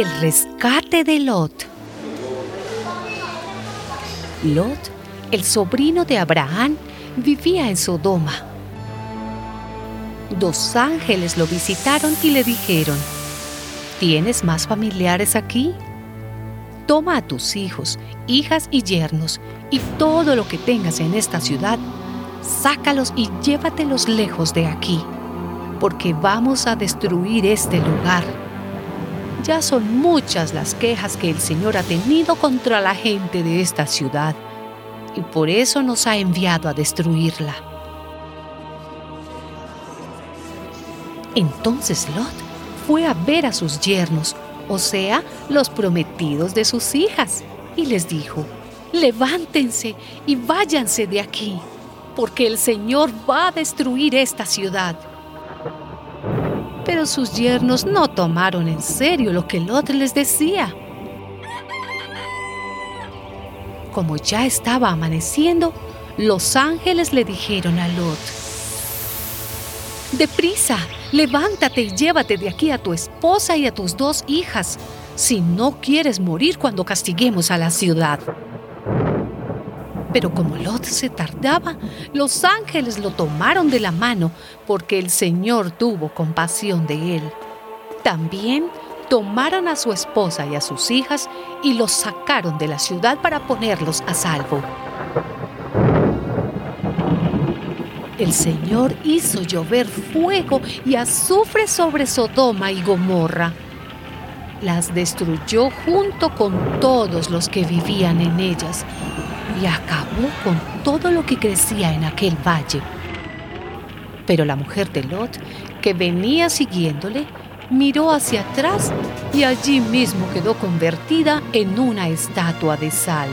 El rescate de Lot. Lot, el sobrino de Abraham, vivía en Sodoma. Dos ángeles lo visitaron y le dijeron, ¿tienes más familiares aquí? Toma a tus hijos, hijas y yernos y todo lo que tengas en esta ciudad, sácalos y llévatelos lejos de aquí, porque vamos a destruir este lugar. Ya son muchas las quejas que el Señor ha tenido contra la gente de esta ciudad, y por eso nos ha enviado a destruirla. Entonces Lot fue a ver a sus yernos, o sea, los prometidos de sus hijas, y les dijo, levántense y váyanse de aquí, porque el Señor va a destruir esta ciudad. Pero sus yernos no tomaron en serio lo que Lot les decía. Como ya estaba amaneciendo, los ángeles le dijeron a Lot, Deprisa, levántate y llévate de aquí a tu esposa y a tus dos hijas, si no quieres morir cuando castiguemos a la ciudad. Pero como Lot se tardaba, los ángeles lo tomaron de la mano porque el Señor tuvo compasión de él. También tomaron a su esposa y a sus hijas y los sacaron de la ciudad para ponerlos a salvo. El Señor hizo llover fuego y azufre sobre Sodoma y Gomorra. Las destruyó junto con todos los que vivían en ellas y acabó con todo lo que crecía en aquel valle. Pero la mujer de Lot, que venía siguiéndole, miró hacia atrás y allí mismo quedó convertida en una estatua de sal.